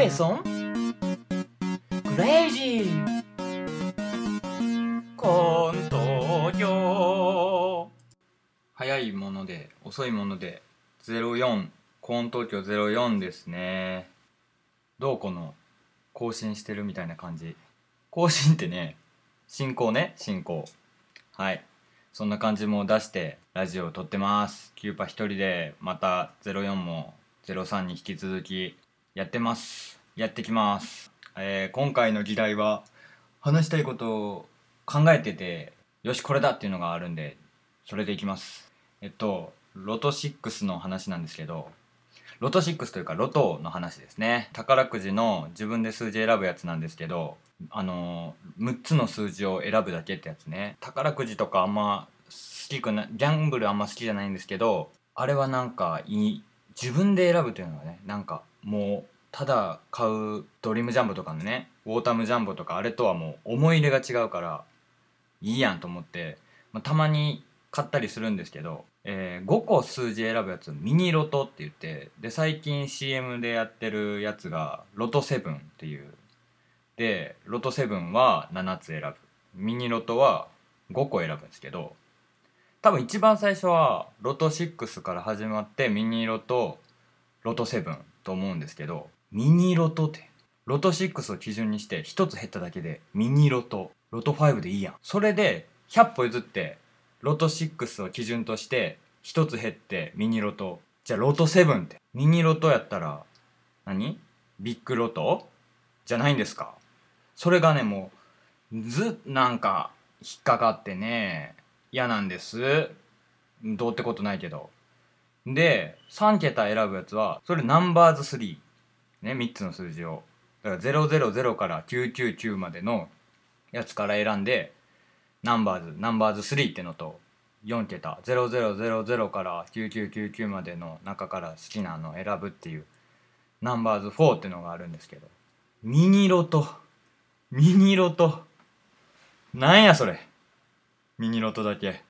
レソンクレイジーコント教早いもので遅いもので04コーン東京04ですね。どうこの更新してるみたいな感じ。更新ってね進行ね進行。はい。そんな感じも出してラジオを撮ってます。キューパ一人でまた04も03に引き続きやってます。やってきます、えー今回の議題は話したいことを考えててよしこれだっていうのがあるんでそれでいきます。えっとロト6の話なんですけどロト6というかロトの話ですね。宝くじの自分で数字選ぶやつなんですけどあのー、6つの数字を選ぶだけってやつね。宝くじとかあんま好きくなギャンブルあんま好きじゃないんですけどあれはなんかいい自分で選ぶというのはねなんかもうただ買うドリームジャンボとかのねウォータムジャンボとかあれとはもう思い入れが違うからいいやんと思って、まあ、たまに買ったりするんですけど、えー5個数字選ぶやつミニロトって言ってで最近 CM でやってるやつがロト7っていう。でロト7は7つ選ぶ。ミニロトは5個選ぶんですけど多分一番最初はロト6から始まってミニロトロト7と思うんですけどミニロトってロト6を基準にして1つ減っただけでミニロト。ロト5でいいやん。それで100歩譲ってロト6を基準として1つ減ってミニロト。じゃあロト7って。ミニロトやったら何？ビッグロト？じゃないんですか。それがねもうずなんか引っかかってね嫌なんです。どうってことないけど。で3桁選ぶやつはそれナンバーズ3ね3つの数字を。だから000から999までのやつから選んでナンバーズナンバーズ3ってのと4桁0000から9999までの中から好きなのを選ぶっていうナンバーズ4ってのがあるんですけど。ミニロト。ミニロト。なんやそれ。ミニロトだけ。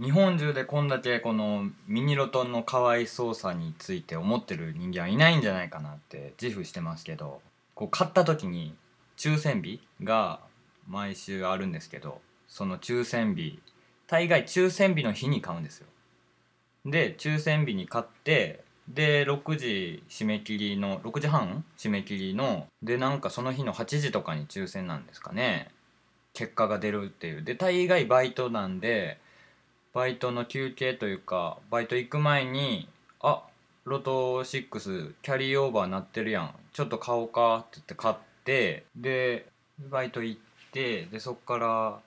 日本中でこんだけこのミニロトンのかわいそうさについて思ってる人間はいないんじゃないかなって自負してますけどこう買った時に抽選日が毎週あるんですけどその抽選日大概抽選日の日に買うんですよ。で抽選日に買ってで6時締め切りの6時半締め切りのでなんかその日の8時とかに抽選なんですかね。結果が出るっていう。で大概バイトなんでバイトの休憩というかバイト行く前に「あロト6キャリーオーバーなってるやん。ちょっと買おうか」って言って買ってでバイト行ってでそっから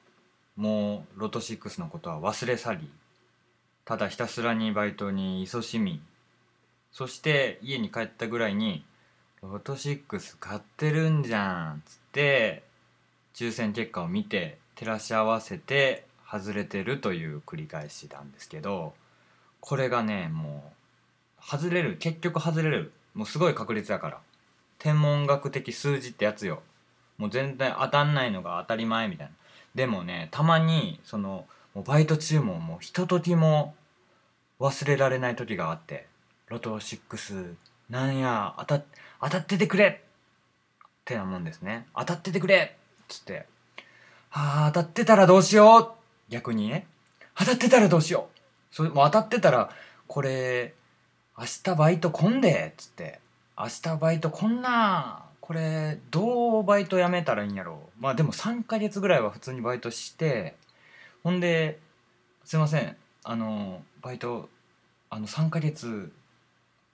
もうロト6のことは忘れ去りただひたすらにバイトに勤しみ。そして家に帰ったぐらいに「ロト6買ってるんじゃん」っつって抽選結果を見て照らし合わせて外れてるという繰り返しなんですけどこれがねもう外れる結局外れるもうすごい確率だから。天文学的数字ってやつよ。もう全然当たんないのが当たり前みたいな。でもねたまにそのもうバイト中ももうひとときも忘れられない時があってロト6なんや当た当たっててくれ!ってなもんですね。当たっててくれ!っつってああ当たってたらどうしよう!逆にね当たってたらどうしよう。それもう当たってたらこれ明日バイト来んでっつって。明日バイトこんなこれどうバイト辞めたらいいんやろう。まあでも3ヶ月ぐらいは普通にバイトしてほんですいません。あのバイトあの3ヶ月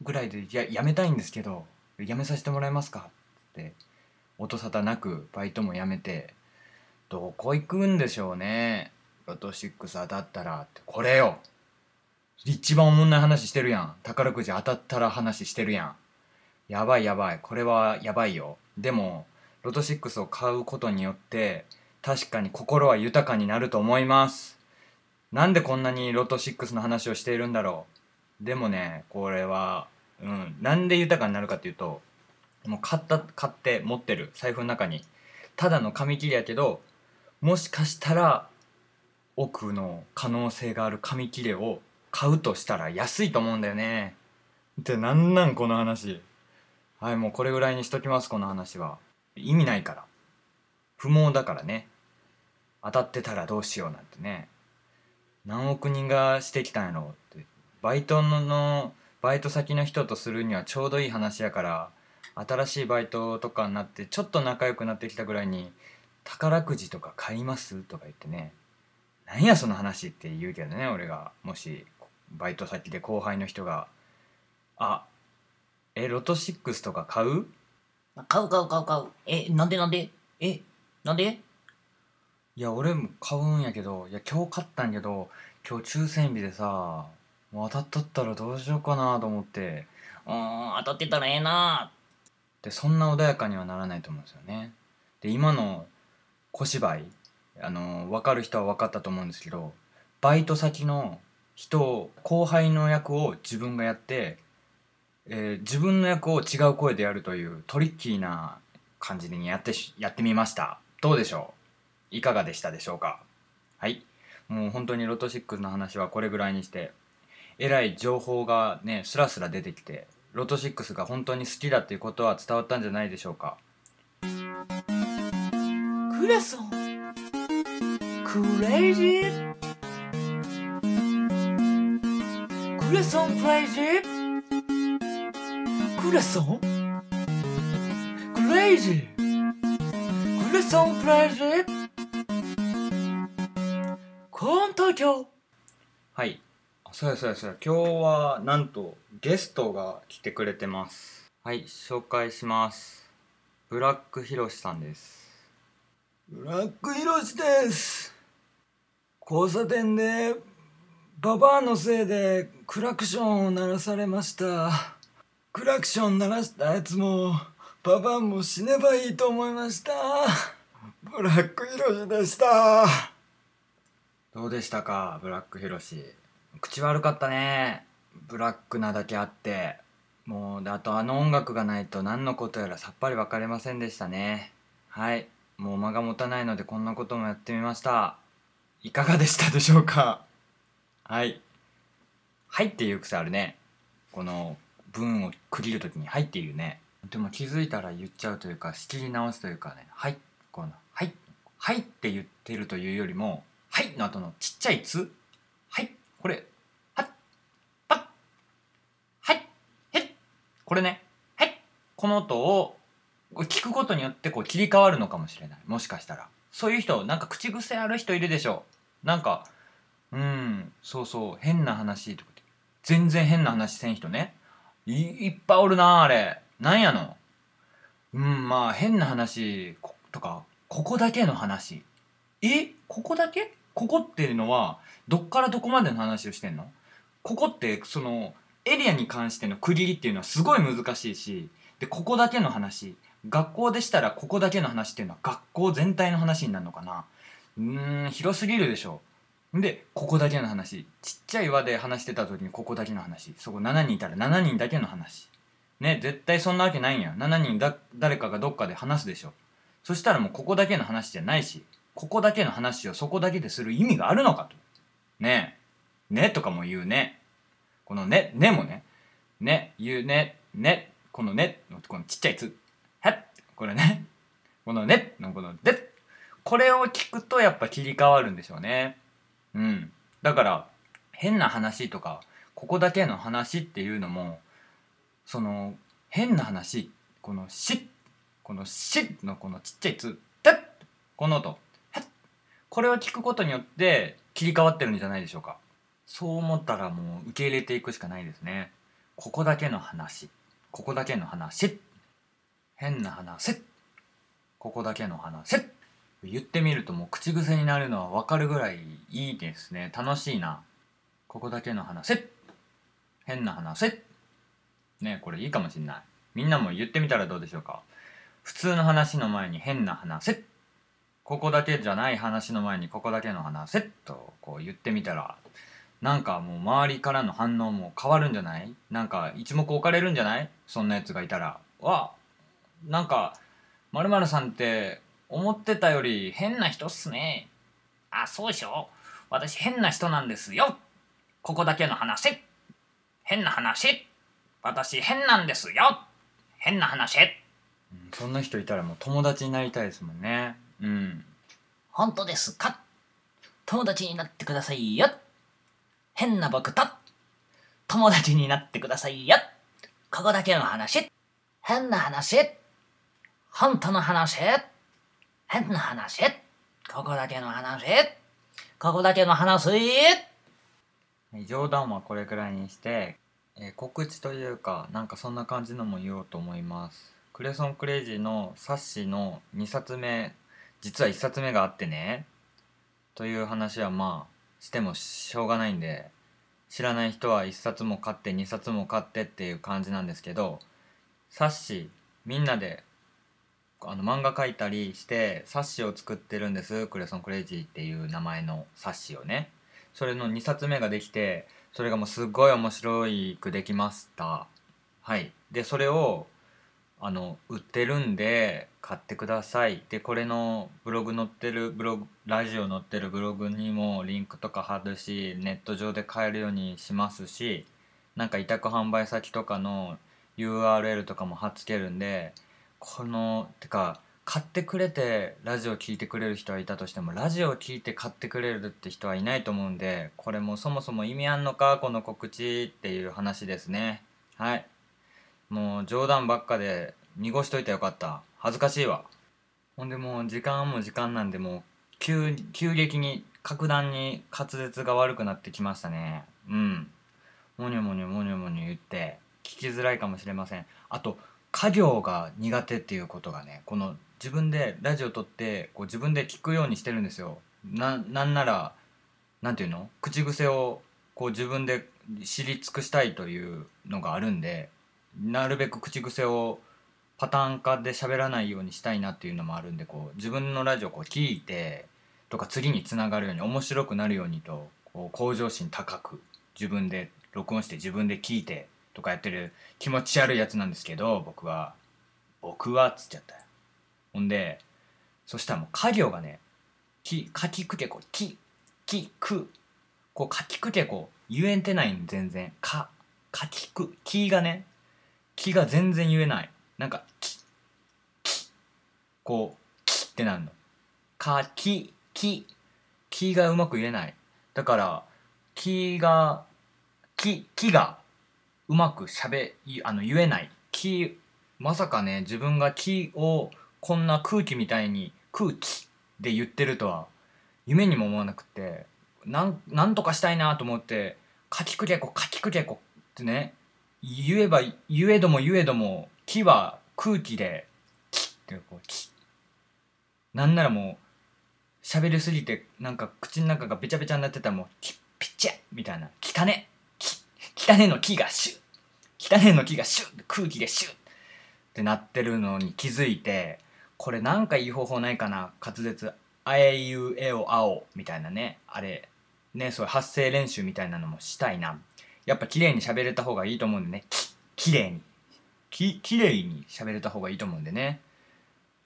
ぐらいでや辞めたいんですけど辞めさせてもらえますか？って音沙汰なくバイトも辞めてどこ行くんでしょうね。ロト6当たったらってこれよ。一番おもんない話してるやん。宝くじ当たったら話してるやん。やばいやばい。これはやばいよ。でもロト6を買うことによって確かに心は豊かになると思います。なんでこんなにロト6の話をしているんだろう。でもねこれはうんなんで豊かになるかっていうともう買った買って持ってる。財布の中に。ただの紙切れやけどもしかしたら奥の可能性がある紙切れを買うとしたら安いと思うんだよね。ってなんなんこの話。はいもうこれぐらいにしときますこの話は。意味ないから。不毛だからね。当たってたらどうしようなんてね。何億人がしてきたんやろって。バイトのバイト先の人とするにはちょうどいい話やから新しいバイトとかになってちょっと仲良くなってきたぐらいに宝くじとか買います？とか言ってね。なんやその話って言うけどね俺が。もしバイト先で後輩の人が「あえロト6とか買う?」買う買う買う買う。え、なんでなんで？え、なんで？いや俺も買うんやけどいや今日買ったんやけど今日抽選日でさもう当たっとったらどうしようかなと思って。うーん、当たってたらええな。でそんな穏やかにはならないと思うんですよね。で今の小芝居あの分かる人は分かったと思うんですけどバイト先の人後輩の役を自分がやって、えー自分の役を違う声でやるというトリッキーな感じにやってやってみました。どうでしょう？いかがでしたでしょうか？はい。もう本当にロト6の話はこれぐらいにしてえらい情報がねスラスラ出てきてロト6が本当に好きだっていうことは伝わったんじゃないでしょうか？クレソンクレイジークレソンクレイジークレソンクレイジークレソンクレイジーコーン東京はい。あそうやそうやそうや。今日はなんとゲストが来てくれてます。はい紹介します。ブラックヒロシさんです。ブラックヒロシです交差点でババアのせいでクラクションを鳴らされました。クラクション鳴らしたやつもババアも死ねばいいと思いました。ブラックヒロシでした。どうでしたかブラックヒロシ？口悪かったね。ブラックなだけあって。もうであとあの音楽がないと何のことやらさっぱり分かりませんでしたね。はい。もう間が持たないのでこんなこともやってみました。いかがでしたでしょうか？はい。はいっていう癖あるね。この文を区切るときに「はい」っていうね。でも気づいたら言っちゃうというか仕切り直すというかね「はい」この「はい」「はい」って言ってるというよりも「はい」の後のちっちゃい「つ」「はい」これ「はっ」「ぱっ」「はい」「へっ」これね「はい」この音を聞くことによってこう切り替わるのかもしれない。もしかしたら。そういう人なんか口癖ある人いるでしょ。なんかうんそうそう変な話と。か全然変な話せん人ね。いっぱいおるなあれ。なんやの。うんまあ変な話とかここだけの話。えここだけ？ここっていうのはどっからどこまでの話をしてんの？ここってそのエリアに関しての区切りっていうのはすごい難しいしでここだけの話。学校でしたらここだけの話っていうのは学校全体の話になるのかな？うーん広すぎるでしょでここだけの話。ちっちゃい輪で話してた時にここだけの話。そこ7人いたら7人だけの話。ね絶対そんなわけないん。や7人だ誰かがどっかで話すでしょ。そしたらもうここだけの話じゃないしここだけの話をそこだけでする意味があるのかと。ね。えねとかも言うね。このねねもね。ね言うね。ねこのねこのちっちゃいつ。はっ。これね。このね。のこので。これを聞くとやっぱ切り替わるんでしょうね。うん。だから変な話とかここだけの話っていうのもその変な話。この「し」この「し」のこのちっちゃい「つ」「たっ」この音「」これを聞くことによって切り替わってるんじゃないでしょうか。そう思ったらもう受け入れていくしかないですね。ここだけの話。ここだけの話。変な話ここだけの話言ってみるともう口癖になるのは分かるぐらいいいですね。楽しいなここだけの話変な話ねこれいいかもしんない。みんなも言ってみたらどうでしょうか普通の話の前に変な話ここだけじゃない話の前にここだけの話とこう言ってみたらなんかもう周りからの反応も変わるんじゃない？なんか一目置かれるんじゃない？そんなやつがいたら。わなんかまるさんって思ってたより変な人っすね。あ、そうでしょ。私変な人なんですよ。ここだけの話。変な話。私変なんですよ。変な話。うんそんな人いたらもう友達になりたいですもんね。うん。本当ですか？友達になってくださいよ。変な僕と。友達になってくださいよ。ここだけの話。変な話本当の話。変な話。ここだけの話。ここだけの話。冗談はこれくらいにして、えー告知というかなんかそんな感じのも言おうと思います。クレソンクレイジーの冊子の2冊目実は1冊目があってね。という話はまあしてもしょうがないんで知らない人は1冊も買って2冊も買ってっていう感じなんですけど冊子みんなであの漫画描いたりして冊子を作ってるんです。クレソンクレイジーっていう名前の冊子をね。それの2冊目ができてそれがもうすっごい面白いくできました。はい。でそれをあの売ってるんで買ってください。でこれのブログ載ってるブログラジオ載ってるブログにもリンクとか貼るしネット上で買えるようにしますしなんか委託販売先とかの URL とかも貼っつけるんでこのてか買ってくれてラジオ聞いてくれる人はいたとしてもラジオ聞いて買ってくれるって人はいないと思うんでこれもそもそも意味あんのかこの告知っていう話ですね。はい。もう冗談ばっかで濁しといてよかった。恥ずかしいわ。ほんでもう時間も時間なんでもう急急激に格段に滑舌が悪くなってきましたね。うん。もにょもにょもにょもにょ言って聞きづらいかもしれません。あと家業が苦手っていうことがねこの自分でラジオ撮ってこう自分で聞くようにしてるんですよ。ななんならなんていうの？口癖をこう自分で知り尽くしたいというのがあるんでなるべく口癖をパターン化で喋らないようにしたいなっていうのもあるんでこう自分のラジオをこう聞いてとか次につながるように面白くなるようにとこう向上心高く自分で録音して自分で聞いてとかやってる気持ち悪いやつなんですけど僕は。僕はっつっちゃったよ。ほんでそしたらもう家業がねきかきくけこききく。こうかきくけこ言えてないん全然。かかきくきがねきが全然言えない。なんかきき。こうきってなるの。かきき。きがうまく言えない。だからきがききがうまくしゃべあの言えない。きまさかね自分がきをこんな空気みたいに空気で言ってるとは夢にも思わなくてなんなんとかしたいなと思って「かきくけこかきくけこ」ってね言えば言えども言えども「き」は空気で「き」ってこう「き」なんならもう喋りすぎてなんか口の中がべちゃべちゃになってたらもう「きピッチャ」みたいな「汚ね」「き」「汚ね」の「き」がシュッ汚ねの「き」がシュッ空気でシュッってなってるのに気づいてこれなんかいい方法ないかな滑舌あえいうえおあおみたいなね。あれねそういう発声練習みたいなのもしたいな。やっぱ綺麗に喋れた方がいいと思うんでね。き綺麗に。き綺麗に喋れた方がいいと思うんでね。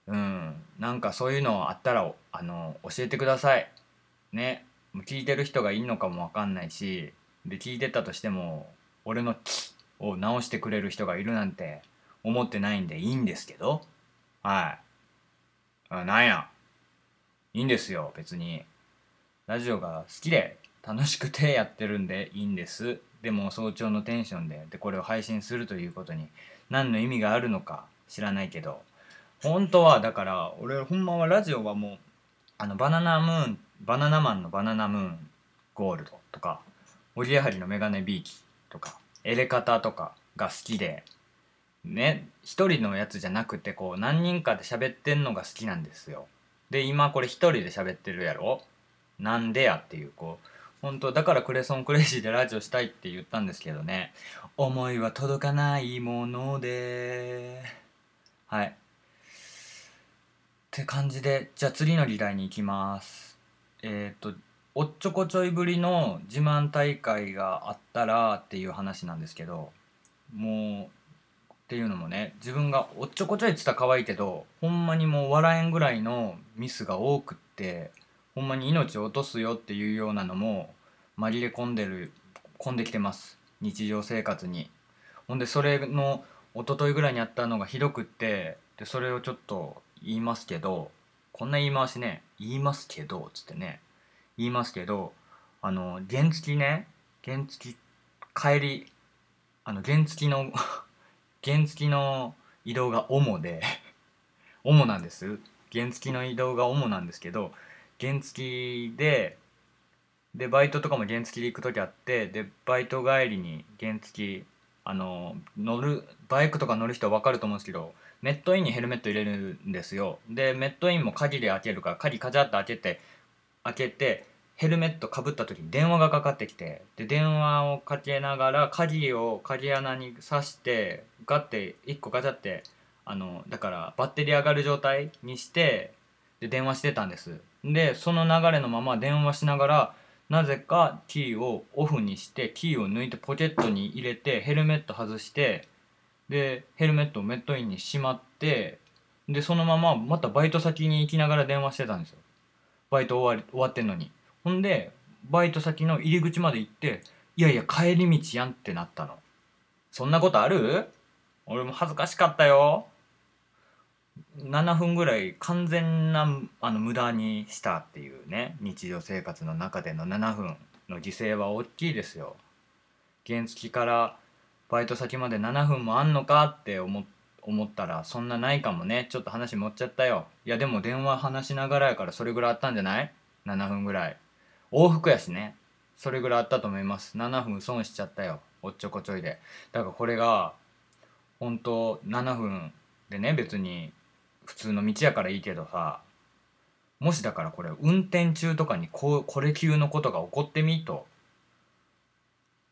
うん。なんかそういうのあったらあの教えてください。ね。聞いてる人がいいのかもわかんないしで聞いてたとしても俺の「き」を直してくれる人がいるなんて思ってないんでいいんですけど。はい。あなんや。いいんですよ別に。ラジオが好きで楽しくてやってるんでいいんです。でも早朝のテンションででこれを配信するということに何の意味があるのか知らないけど。本当はだから俺ほんまはラジオはもうあのバナナムーンバナナマンのバナナムーンゴールドとかおぎやはりのメガネビーキとかエレカタとかが好きでね一人のやつじゃなくてこう何人かで喋ってんのが好きなんですよ。で今これ一人で喋ってるやろ？なんでやっていうこう。本当だからクレソンクレイジーでラジオしたいって言ったんですけどね。思いは届かないもので。はい。って感じでじゃあ次の議題に行きます。えっ、とおっちょこちょいぶりの自慢大会があったらっていう話なんですけどもうっていうのもね自分がおっちょこちょいっつったら可愛いけどほんまにもう笑えんぐらいのミスが多くってほんまに命を落とすよっていうようなのも紛れ込んでる込んできてます。日常生活に。ほんでそれの一昨日ぐらいにやったのがひどくってでそれをちょっと言いますけどこんな言い回しね言いますけどっつってね言いますけどあの原付ね原付帰りあの原付の 原付の移動が主で 主なんです。原付の移動が主なんですけど原付ででバイトとかも原付で行く時あってでバイト帰りに原付あの乗るバイクとか乗る人は分かると思うんですけどメットインにヘルメット入れるんですよ。でメットインも鍵で開けるから鍵カチャッと開けて開けてヘルメットかぶった時に電話がかかってきてで電話をかけながら鍵を鍵穴に挿してガッて1個ガチャってあのだからバッテリー上がる状態にしてで電話してたんです。でその流れのまま電話しながらなぜかキーをオフにしてキーを抜いてポケットに入れてヘルメット外してでヘルメットをメットインにしまってでそのまままたバイト先に行きながら電話してたんですよ。バイト終わり終わってんのに。ほんでバイト先の入り口まで行っていやいや帰り道やんってなったの。そんなことある？俺も恥ずかしかったよ。7分ぐらい完全なあの無駄にしたっていうね。日常生活の中での7分の犠牲は大きいですよ。原付からバイト先まで7分もあんのかって思っ思ったらそんなないかもね。ちょっと話持っちゃったよ。いやでも電話話しながらやからそれぐらいあったんじゃない ?7 分ぐらい。往復やしね。それぐらいあったと思います。7分損しちゃったよ。おっちょこちょいで。だからこれが本当7分でね別に普通の道やからいいけどさ。もしだからこれ運転中とかにこうこれ級のことが起こってみと。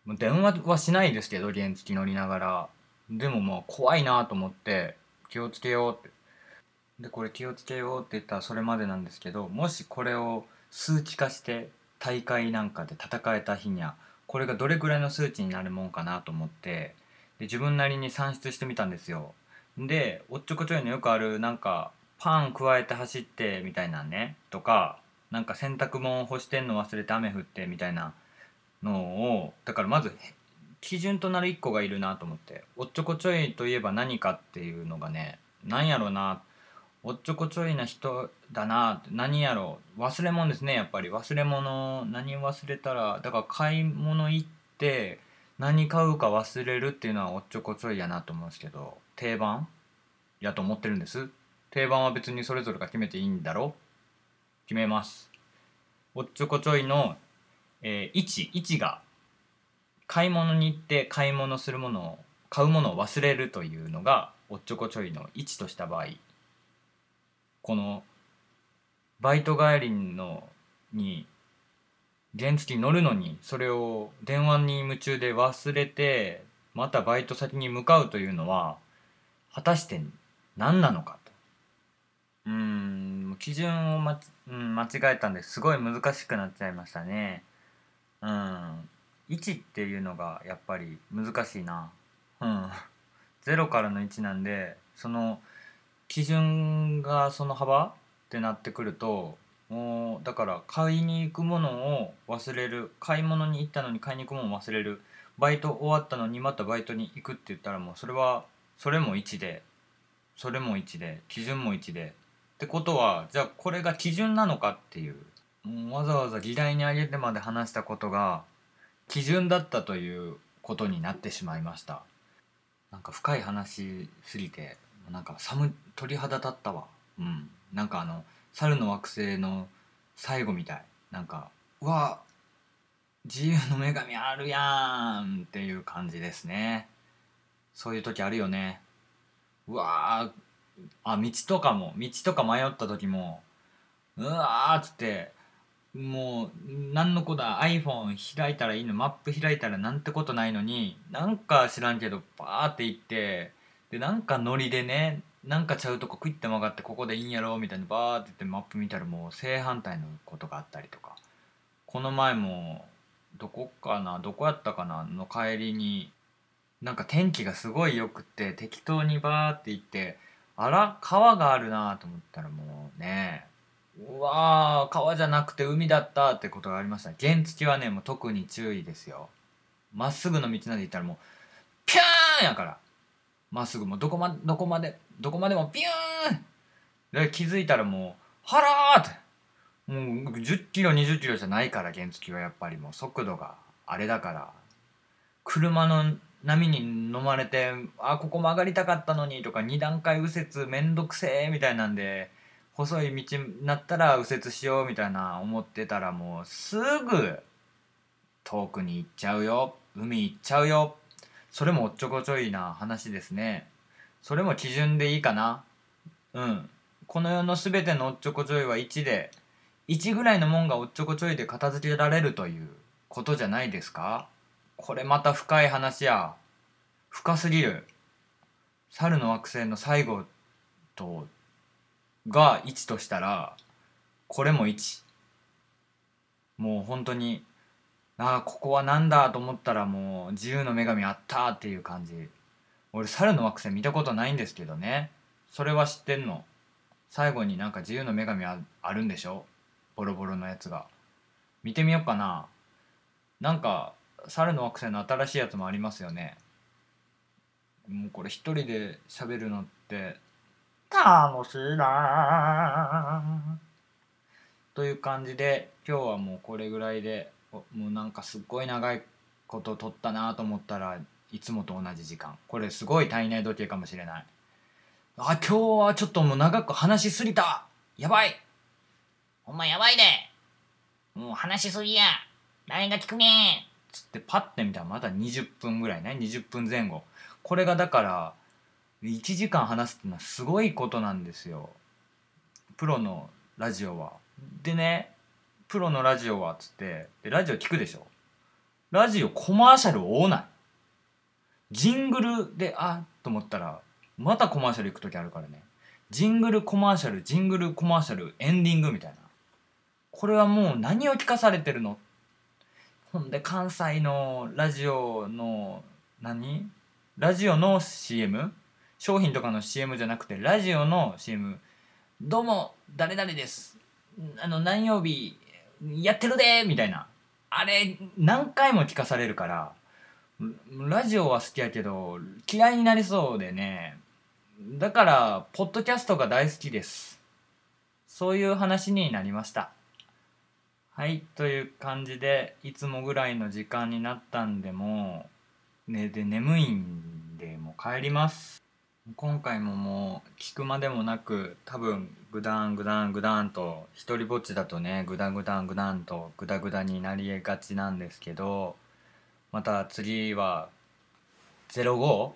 もう電話はしないですけど原付乗りながら。でももう怖いなと思って気をつけようって。でこれ気をつけようって言ったらそれまでなんですけどもしこれを数値化して大会なんかで戦えた日にはこれがどれくらいの数値になるもんかなと思ってで自分なりに算出してみたんですよ。でおっちょこちょいのよくあるなんかパン加えて走ってみたいなねとかなんか洗濯物干してんの忘れて雨降ってみたいなのをだからまず基準となる1個がいるなと思って。おっちょこちょいといえば何かっていうのがね何やろな。おっちょこちょいな人だな何やろ。忘れ物ですねやっぱり。忘れ物。何忘れたら。だから買い物行って何買うか忘れるっていうのはおっちょこちょいやなと思うんですけど。定番？やと思ってるんです？定番は別にそれぞれが決めていいんだろ？決めます。おっちょこちょいの、えー、位置。位置が買い物に行って買い物するものを買うものを忘れるというのがおっちょこちょいの位置とした場合このバイト帰りのに原付に乗るのにそれを電話に夢中で忘れてまたバイト先に向かうというのは果たして何なのかと。うん基準をま、うん、間違えたんですごい難しくなっちゃいましたね。うん。1っていうのがやっぱり難しいな。うん。0からの1なんでその基準がその幅？ってなってくるともうだから買いに行くものを忘れる。買い物に行ったのに買いに行くものを忘れる。バイト終わったのにまたバイトに行くって言ったらもうそれはそれも1でそれも1で基準も1で。ってことはじゃあこれが基準なのかっていう。もうわざわざ議題に挙げてまで話したことが基準だったということになってしまいました。なんか深い話すぎてなんか寒鳥肌立ったわ。うん。なんかあの猿の惑星の最後みたい。なんかうわ自由の女神あるやん。っていう感じですね。そういう時あるよね。うわあ道とかも道とか迷った時もうわーっつってもう何のこだ iPhone 開いたらいいのマップ開いたらなんてことないのになんか知らんけどバーって行ってでなんかノリでねなんかちゃうとこクイッて曲がってここでいいんやろみたいなバーって言ってマップ見たらもう正反対のことがあったりとか。この前もどこかなどこやったかなの帰りになんか天気がすごいよくて適当にバーって行ってあら川があるなと思ったらもうねうわー川じゃなくて海だったってことがありました原付はねもう特に注意ですよ。まっすぐの道なんで行ったらもうピューンやから。まっすぐもうどこまどこまでどこまでもピューン。で気づいたらもう「はら!」って。もう10キロ20キロじゃないから原付はやっぱりもう速度があれだから。車の波に飲まれて「あここ曲がりたかったのに」とか2段階右折めんどくせえみたいなんで細い道になったら右折しようみたいな思ってたらもうすぐ遠くに行っちゃうよ。海行っちゃうよ。それもおっちょこちょいな話ですね。それも基準でいいかな。うん。この世の全てのおっちょこちょいは1で1ぐらいのもんがおっちょこちょいで片付けられるということじゃないですか。これまた深い話や。深すぎる。猿の惑星の最後とが1としたらこれも1もう本当にああここはなんだと思ったらもう自由の女神あったっていう感じ。俺猿の惑星見たことないんですけどね。それは知ってんの。最後になんか自由の女神ああるんでしょ？ボロボロのやつが。見てみようかな。なんか猿の惑星の新しいやつもありますよね。もうこれ一人で喋るのって楽しいなという感じで今日はもうこれぐらいでもうなんかすっごい長いこと撮ったなと思ったらいつもと同じ時間。これすごい体内時計かもしれない。あ今日はちょっともう長く話しすぎたやばい。ほんまやばいで。もう話しすぎや。誰が聞くね。つってパッて見たらまだ20分ぐらいね。20分前後。これがだから1時間話すってのはすごいことなんですよ。プロのラジオは。でねプロのラジオはっつってでラジオ聞くでしょ。ラジオコマーシャル多ない。ジングルであっと思ったらまたコマーシャル行く時あるからね。ジングルコマーシャルジングルコマーシャルエンディングみたいな。これはもう何を聞かされてるの？ほんで関西のラジオの何？ラジオの CM 商品とかの CM じゃなくてラジオの CM どうも誰々です。あの何曜日やってるでみたいな。あれ何回も聞かされるからラジオは好きやけど嫌いになりそうでね。だからポッドキャストが大好きです。そういう話になりました。はいという感じでいつもぐらいの時間になったんでもうねで眠いんでもう帰ります。今回ももう聞くまでもなく多分グダングダングダンと一人ぼっちだとねグダグダングダンとグダグダになりえがちなんですけどまた次は 05?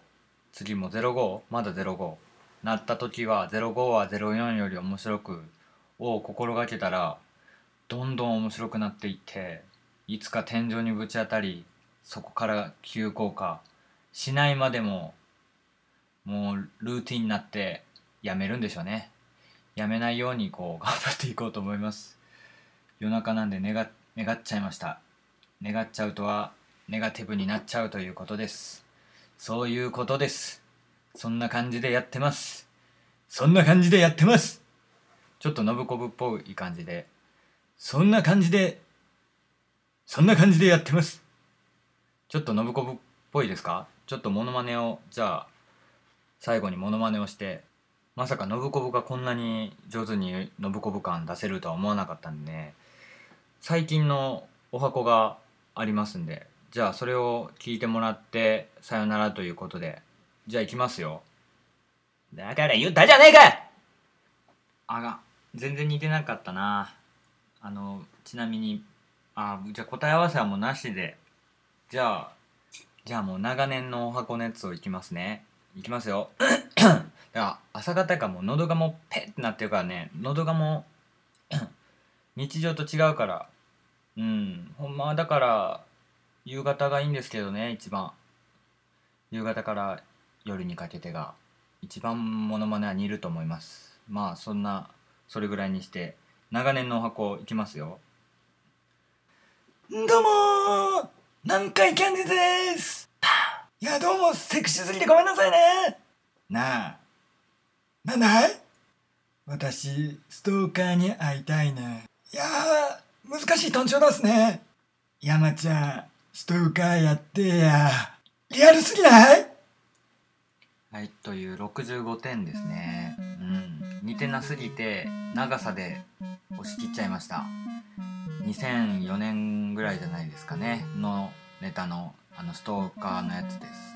次も05まだ05なった時は05は04より面白くを心がけたらどんどん面白くなっていっていつか天井にぶち当たりそこから急降下しないまでももうルーティンになってやめるんでしょうね。やめないようにこう 頑張っていこうと思います。夜中なんで願願っちゃいました。願っちゃうとはネガティブになっちゃうということです。そういうことです。そんな感じでやってます。そんな感じでやってます。ちょっとノブコブっぽい感じで。そんな感じでそんな感じでやってます。ちょっとノブコブっぽいですか？ちょっとモノマネをじゃあ最後にモノマネをしてまさかノブコブがこんなに上手にノブコブ感出せるとは思わなかったんでね最近のお箱がありますんでじゃあそれを聞いてもらってさよならということでじゃあ行きますよ。だから言ったじゃねえか！あが全然似てなかったな。あのちなみにあじゃあ答え合わせはもうなしで。じゃあじゃあもう長年のお箱のやつをいきますね。いきますよ。だから朝方かもう喉がもうペッってなってるからね。喉がもう 日常と違うから。うん。ほんまはだから夕方がいいんですけどね一番。夕方から夜にかけてが。一番モノマネは似ると思います。まあそんなそれぐらいにして長年のお箱いきますよ。どうもー。南海キャンディーズですいやどうもセクシーすぎてごめんなさいね。なあなんだい？私ストーカーに会いたいな。いや難しいトンチョですね。山ちゃんストーカーやってや。リアルすぎない？はいという65点ですね。うん似てなすぎて長さで押し切っちゃいました。2004年ぐらいじゃないですかねのネタの。あのストーカーのやつです。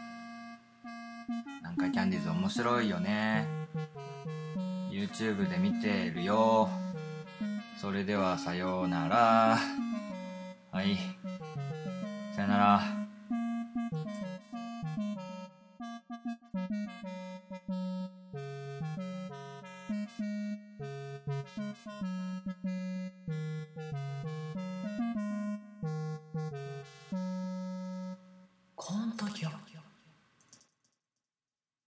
なんかキャンディーズ面白いよね。YouTube で見てるよ。それではさようなら。はい。さよなら。